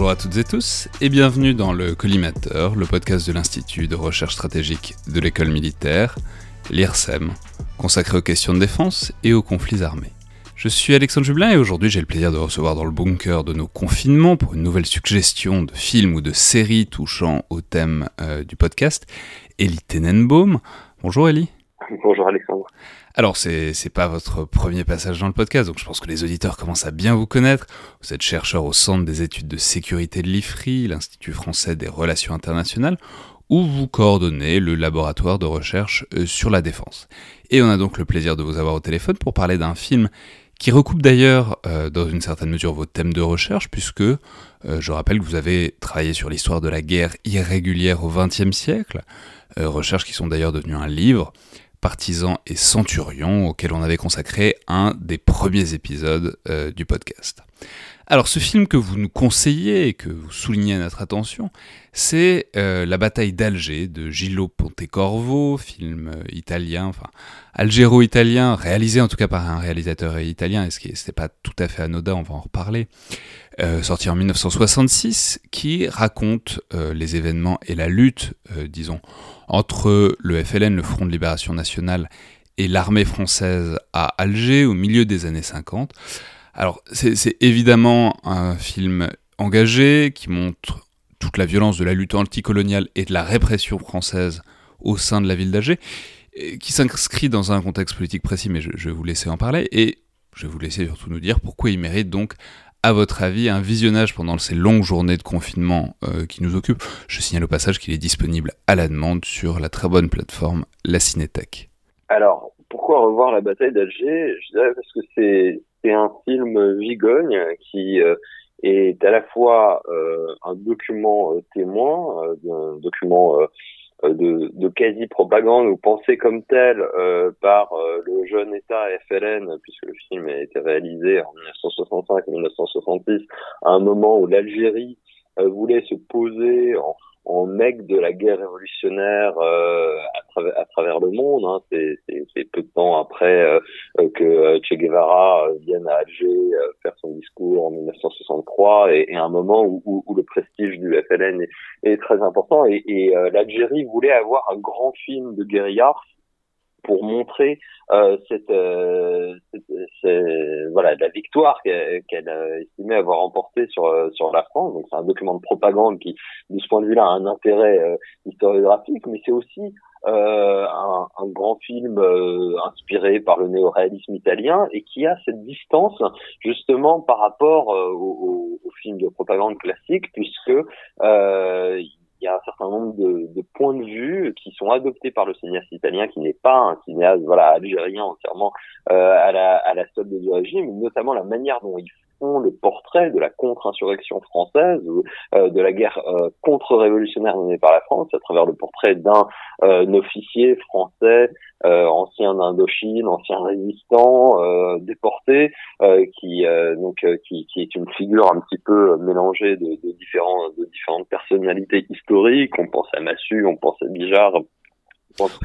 Bonjour à toutes et tous et bienvenue dans le Collimateur, le podcast de l'Institut de recherche stratégique de l'école militaire, l'IRSEM, consacré aux questions de défense et aux conflits armés. Je suis Alexandre Jublin et aujourd'hui j'ai le plaisir de recevoir dans le bunker de nos confinements pour une nouvelle suggestion de films ou de séries touchant au thème euh, du podcast, Elie Tenenbaum. Bonjour Elie. Bonjour Alexandre. Alors, c'est, c'est pas votre premier passage dans le podcast, donc je pense que les auditeurs commencent à bien vous connaître. Vous êtes chercheur au Centre des études de sécurité de l'IFRI, l'Institut français des relations internationales, où vous coordonnez le laboratoire de recherche euh, sur la défense. Et on a donc le plaisir de vous avoir au téléphone pour parler d'un film qui recoupe d'ailleurs euh, dans une certaine mesure vos thèmes de recherche, puisque euh, je rappelle que vous avez travaillé sur l'histoire de la guerre irrégulière au XXe siècle, recherches qui sont d'ailleurs devenues un livre, Partisans et Centurions, auquel on avait consacré un des premiers épisodes euh, du podcast. Alors ce film que vous nous conseillez et que vous soulignez à notre attention, c'est euh, La bataille d'Alger de Gillo Pontecorvo, film euh, italien, enfin algéro-italien, réalisé en tout cas par un réalisateur italien, et ce qui n'est pas tout à fait anodin, on va en reparler, euh, sorti en 1966, qui raconte les événements et la lutte, disons, entre le FLN, le Front de Libération Nationale, et l'armée française à Alger au milieu des années 50. Alors c'est évidemment un film engagé qui montre toute la violence de la lutte anticoloniale et de la répression française au sein de la ville d'Alger, qui s'inscrit dans un contexte politique précis, mais je, vais vous laisser en parler, et je vais vous laisser surtout nous dire pourquoi il mérite donc à votre avis, un visionnage pendant ces longues journées de confinement euh, qui nous occupent Je signale au passage qu'il est disponible à la demande sur la très bonne plateforme La Cinétech. Alors, pourquoi revoir la bataille d'Alger? Je dirais parce que c'est c'est un film vigogne qui euh, est à la fois euh, un document euh, témoin, un document de, de quasi-propagande ou pensée comme euh, par le jeune État FLN, puisque le film a été réalisé en 1965 et 1966, à un moment où l'Algérie voulait se poser en en mec de la guerre révolutionnaire euh, à, travers, à, travers le monde. Hein. C'est peu de temps après euh, que euh, Che Guevara vienne à Alger faire son discours en 1963 et, et un moment où, où, où, le prestige du FLN est, très important. Et, et l'Algérie voulait avoir un grand film de guérilla pour montrer euh, cette, euh, cette, voilà la victoire qu'elle a estimé avoir remportée sur euh, sur la France. Donc c'est un document de propagande qui, de ce point de vue-là, a un intérêt euh, historiographique, mais c'est aussi euh, un, un, grand film euh, inspiré par le néo-réalisme italien et qui a cette distance justement par rapport au, au, film de propagande classique, puisque il y a un certain nombre de, de, points de vue qui sont adoptés par le cinéaste italien, qui n'est pas un cinéaste voilà algérien entièrement euh, à la à la solde du régime, notamment la manière dont il le portrait de la contre-insurrection française ou euh, de la guerre euh, contre-révolutionnaire menée par la France à travers le portrait d'un euh, officier français ancien d'Indochine, ancien résistant, déporté, qui donc qui, qui, est une figure un petit peu mélangée de, de différents de différentes personnalités historiques. On pense à Massu, on pense à Bijard,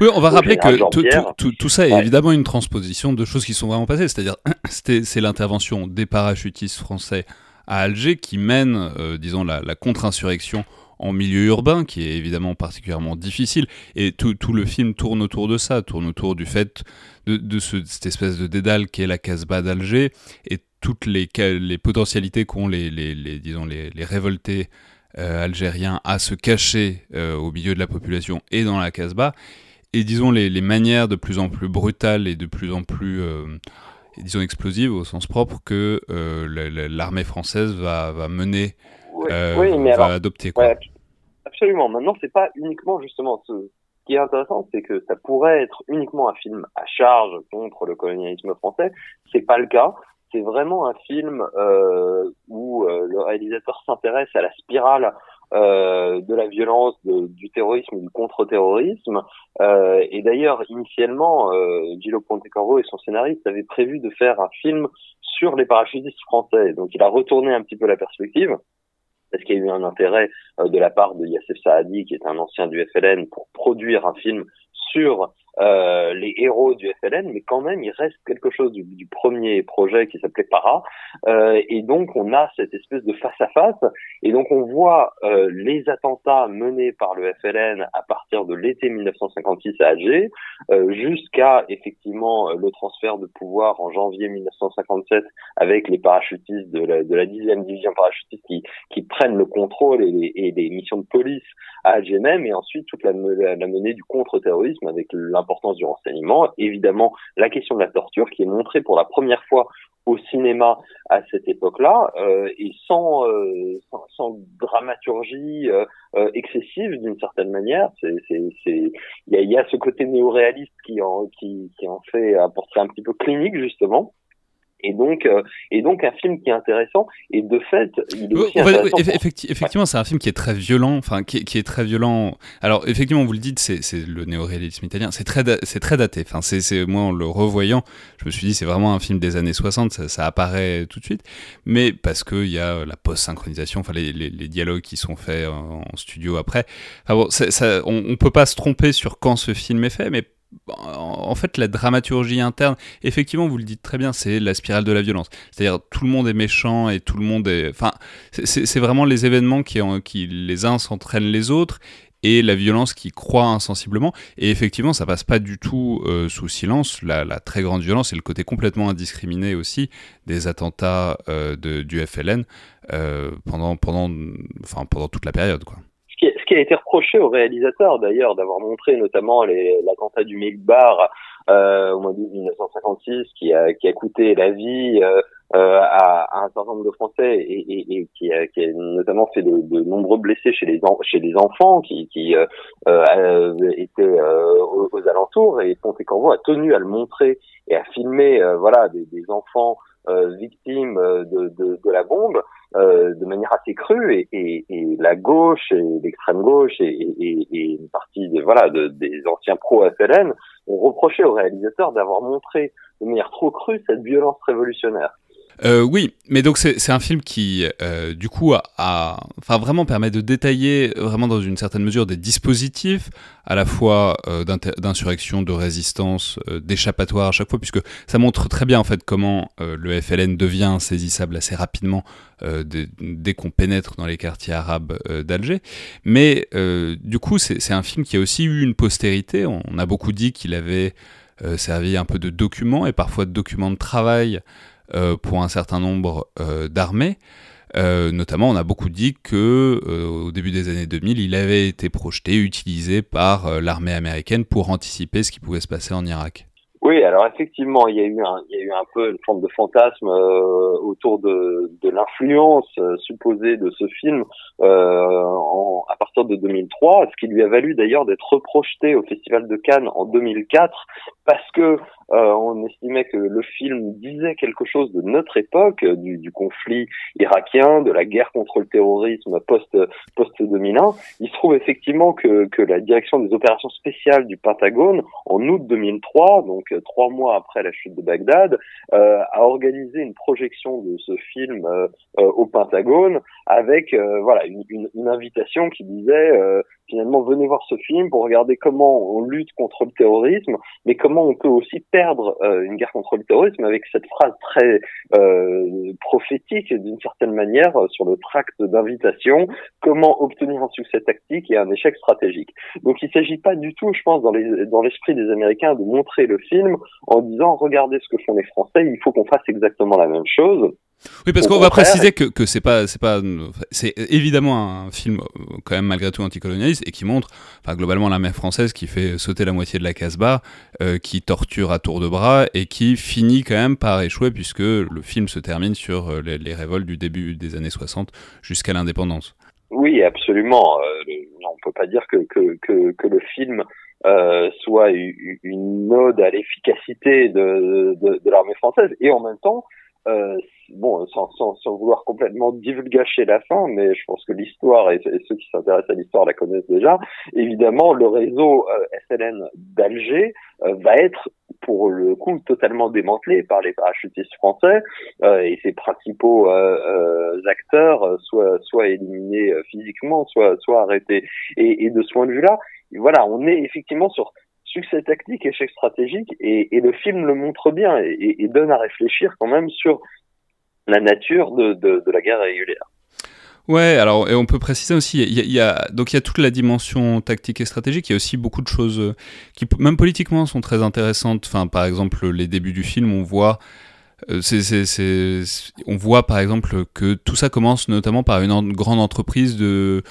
oui, on va rappeler que tout, tout, tout, ça est évidemment une transposition de choses qui sont vraiment passées. C'est-à-dire, c'est l'intervention des parachutistes français à Alger qui mène, euh, disons, la, la contre-insurrection en milieu urbain, qui est évidemment particulièrement difficile. Et tout, tout, le film tourne autour de ça, tourne autour du fait de, de ce, cette espèce de dédale qui est la Casbah d'Alger et toutes les, les potentialités qu'ont les, les, les, disons, les, révoltés algériens à se cacher euh, au milieu de la population et dans la Casbah. Et disons les, les, manières de plus en plus brutales et de plus en plus, euh, disons, explosives au sens propre que euh, l'armée française va, va mener, oui, oui, va alors, adopter. Quoi. Ouais, absolument. Maintenant, c'est pas uniquement justement ce, ce qui est intéressant, c'est que ça pourrait être uniquement un film à charge contre le colonialisme français. C'est pas le cas c'est vraiment un film euh, où euh, le réalisateur s'intéresse à la spirale euh, de la violence, du terrorisme, du contre-terrorisme. Euh, et d'ailleurs, initialement, euh, Gillo Pontecorvo et son scénariste avaient prévu de faire un film sur les parachutistes français. Donc, il a retourné un petit peu la perspective parce qu'il y a eu un intérêt euh, de la part de Yassef Saadi, qui est un ancien du FLN, pour produire un film sur euh, les héros du FLN, mais quand même il reste quelque chose du, premier projet qui s'appelait Para, euh, et donc on a cette espèce de face à face, et donc on voit euh, les attentats menés par le FLN à partir de l'été 1956 à Alger, euh, jusqu'à effectivement le transfert de pouvoir en janvier 1957 avec les parachutistes de la, de la 10e division parachutiste qui, qui prennent le contrôle et les, et les missions de police à Alger même, et ensuite toute la, la menée du contre-terrorisme avec l'importance du renseignement, évidemment la question de la torture qui est montrée pour la première fois au cinéma à cette époque-là euh, et sans, euh, sans, sans dramaturgie euh, euh excessive d'une certaine manière. Il y a, y a ce côté néo-réaliste qui en qui, qui en fait un portrait un petit peu clinique justement. Et donc, euh, et donc un film qui est intéressant. Et de fait, il est aussi intéressant effectivement, c'est un film qui est très violent. Enfin, qui, qui, est très violent. Alors, effectivement, vous le dites, c'est le néo-réalisme italien. C'est très, c'est très daté. Enfin, c'est moi en le revoyant, je me suis dit, c'est vraiment un film des années 60. Ça, ça apparaît tout de suite. Mais parce qu'il y a la post-synchronisation, enfin les, les, les, dialogues qui sont faits en, studio après. Enfin, bon, ça, on, on peut pas se tromper sur quand ce film est fait, mais en fait, la dramaturgie interne, effectivement, vous le dites très bien, c'est la spirale de la violence. C'est-à-dire, tout le monde est méchant et tout le monde est. Enfin, c'est vraiment les événements qui, les uns s'entraînent les autres et la violence qui croît insensiblement. Et effectivement, ça passe pas du tout euh, sous silence. La, très grande violence et le côté complètement indiscriminé aussi des attentats euh, du FLN euh, pendant, toute la période, qui a été reproché au réalisateur d'ailleurs d'avoir montré notamment l'attentat du Milk Bar euh, au mois de 1956 qui a, qui a coûté la vie euh, euh, à, à, un certain nombre de Français et, et, et qui, a, qui, a, notamment fait de, de, nombreux blessés chez les, chez les enfants qui, qui euh, euh, étaient euh, aux, aux, alentours. Et Ponte Corvo a tenu à le montrer et à filmer voilà des, des enfants victimes de, de, de, la bombe euh, de manière assez crue et, et, et la gauche et l'extrême gauche et, et, une partie de, voilà de, des anciens pro FLN ont reproché au réalisateur d'avoir montré de manière trop crue cette violence révolutionnaire. Euh, oui, mais donc c'est un film qui, euh, du coup, a, vraiment permet de détailler vraiment dans une certaine mesure des dispositifs à la fois euh, d'insurrection, de résistance, euh, d'échappatoire à chaque fois, puisque ça montre très bien en fait comment euh, le FLN devient saisissable assez rapidement dès, qu'on pénètre dans les quartiers arabes d'Alger. Mais du coup, c'est un film qui a aussi eu une postérité. On, on a beaucoup dit qu'il avait servi un peu de document et parfois de document de travail euh, pour un certain nombre euh, d'armées. Euh, notamment, on a beaucoup dit que au début des années 2000, il avait été projeté, utilisé par l'armée américaine pour anticiper ce qui pouvait se passer en Irak. Oui, alors effectivement, il y a eu un, peu une forme de fantasme autour de, l'influence supposée de ce film à partir de 2003, ce qui lui a valu d'ailleurs d'être reprojeté au Festival de Cannes en 2004 parce que euh, on estimait que le film disait quelque chose de notre époque, euh, du, du, conflit irakien, de la guerre contre le terrorisme post post 2001. Il se trouve effectivement que, que la direction des opérations spéciales du Pentagone, en août 2003, donc euh, trois mois après la chute de Bagdad, euh, a organisé une projection de ce film euh, au Pentagone avec voilà une, une, une, invitation qui disait finalement venez voir ce film pour regarder comment on lutte contre le terrorisme, mais comment on peut aussi perdre euh, une guerre contre le terrorisme avec cette phrase très euh, prophétique d'une certaine manière euh, sur le tract d'invitation, comment obtenir un succès tactique et un échec stratégique? Donc il ne s'agit pas du tout, je pense, dans l'esprit des Américains de montrer le film en disant regardez ce que font les Français, il faut qu'on fasse exactement la même chose. Oui, parce qu'on va préciser que, que c'est pas, c'est pas, c'est évidemment un film euh, quand même malgré tout anticolonialiste et qui montre, enfin globalement la mer française qui fait sauter la moitié de la Casbah, euh, qui torture à tour de bras et qui finit quand même par échouer puisque le film se termine sur euh, les, révoltes du début des années 60 jusqu'à l'indépendance. Oui, absolument. Euh, on peut pas dire que que, que, que le film euh, soit une ode à l'efficacité de, de, de l'armée française et en même temps euh, bon, sans, sans, sans, vouloir complètement divulgacher la fin, mais je pense que l'histoire, et, ceux qui s'intéressent à l'histoire la connaissent déjà, évidemment, le réseau euh, SLN d'Alger euh, va être pour le coup totalement démantelé par les parachutistes français euh, et ses principaux acteurs soit soit éliminés physiquement, soit soit arrêtés. Et, et de ce point de vue-là, voilà, on est effectivement sur succès tactique, échec stratégique, et, le film le montre bien et, donne à réfléchir quand même sur la nature de, la guerre régulière. Ouais, alors et on peut préciser aussi, il y, a, donc il y a toute la dimension tactique et stratégique. Il y a aussi beaucoup de choses euh, qui, même politiquement, sont très intéressantes. Enfin, par exemple, les débuts du film, on voit, euh, on voit par exemple que tout ça commence notamment par une grande entreprise de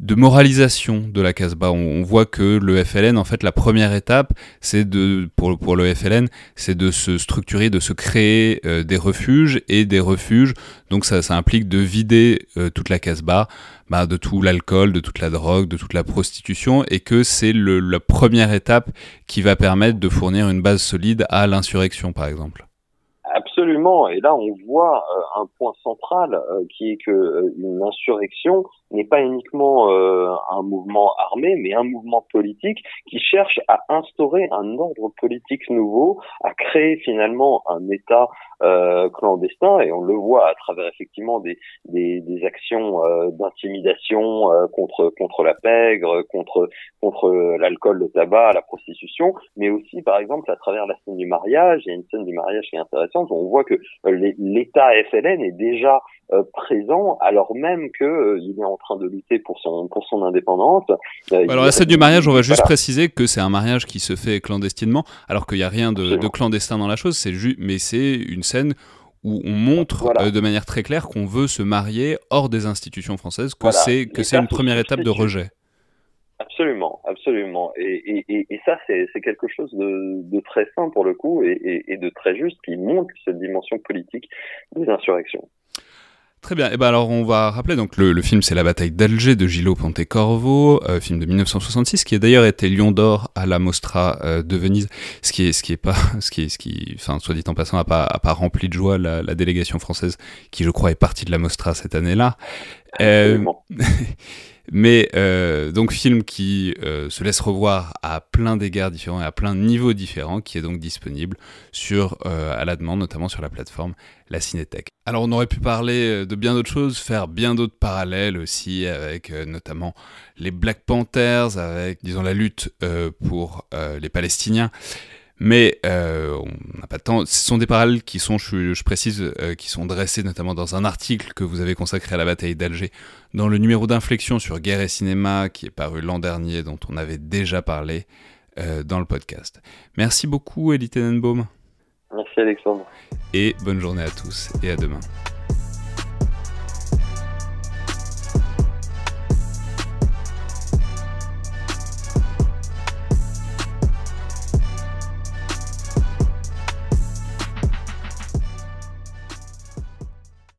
de moralisation de la Casbah. On, voit que le FLN, en fait, la première étape, c'est de, pour, pour le FLN, c'est de se structurer, de se créer euh, des refuges et des refuges. Donc ça, ça implique de vider euh, toute la Casbah, bah, de tout l'alcool, de toute la drogue, de toute la prostitution, et que c'est la première étape qui va permettre de fournir une base solide à l'insurrection, par exemple. Absolument. Et là, on voit euh, un point central euh, qui est que euh, une insurrection n'est pas uniquement un mouvement armé, mais un mouvement politique qui cherche à instaurer un ordre politique nouveau, à créer finalement un État clandestin. Et on le voit à travers effectivement des, des, des actions d'intimidation contre contre la pègre, contre contre l'alcool, le tabac, la prostitution, mais aussi par exemple à travers la scène du mariage. Il y a une scène du mariage qui est intéressante voit que euh, l'État FLN est déjà euh, présent alors même que euh, il est en train de lutter pour son pour son indépendance. alors la scène du mariage, on va juste préciser que c'est un mariage qui se fait clandestinement, alors qu'il n'y a rien de, clandestin dans la chose. C'est juste, mais c'est une scène où on montre de manière très claire qu'on veut se marier hors des institutions françaises, que c'est que c'est une première étape de rejet. Absolument, absolument. Et, ça, c'est quelque chose de, très sain pour le coup et, de très juste qui montre cette dimension politique des insurrections. Très bien. Et eh ben alors on va rappeler donc le, film c'est la bataille d'Alger de Gillo Pontecorvo, euh, film de 1966 qui a d'ailleurs été Lion d'or à la Mostra euh, de Venise, ce qui est pas ce qui enfin soit dit en passant a pas rempli de joie la, délégation française qui je crois est partie de la Mostra cette année-là. Euh, Mais euh, donc film qui euh, se laisse revoir à plein d'égards différents et à plein de niveaux différents, qui est donc disponible sur à la demande, notamment sur la plateforme La Cinétech. Alors on aurait pu parler de bien d'autres choses, faire bien d'autres parallèles aussi avec notamment les Black Panthers, avec disons la lutte pour les Palestiniens. Mais euh, on n'a pas de temps. Ce sont des parallèles qui sont, je, précise, euh, qui sont dressés notamment dans un article que vous avez consacré à la bataille d'Alger, dans le numéro d'inflexion sur guerre et cinéma qui est paru l'an dernier, dont on avait déjà parlé euh, dans le podcast. Merci beaucoup, Elie Tenenbaum. Merci, Alexandre. Et bonne journée à tous et à demain.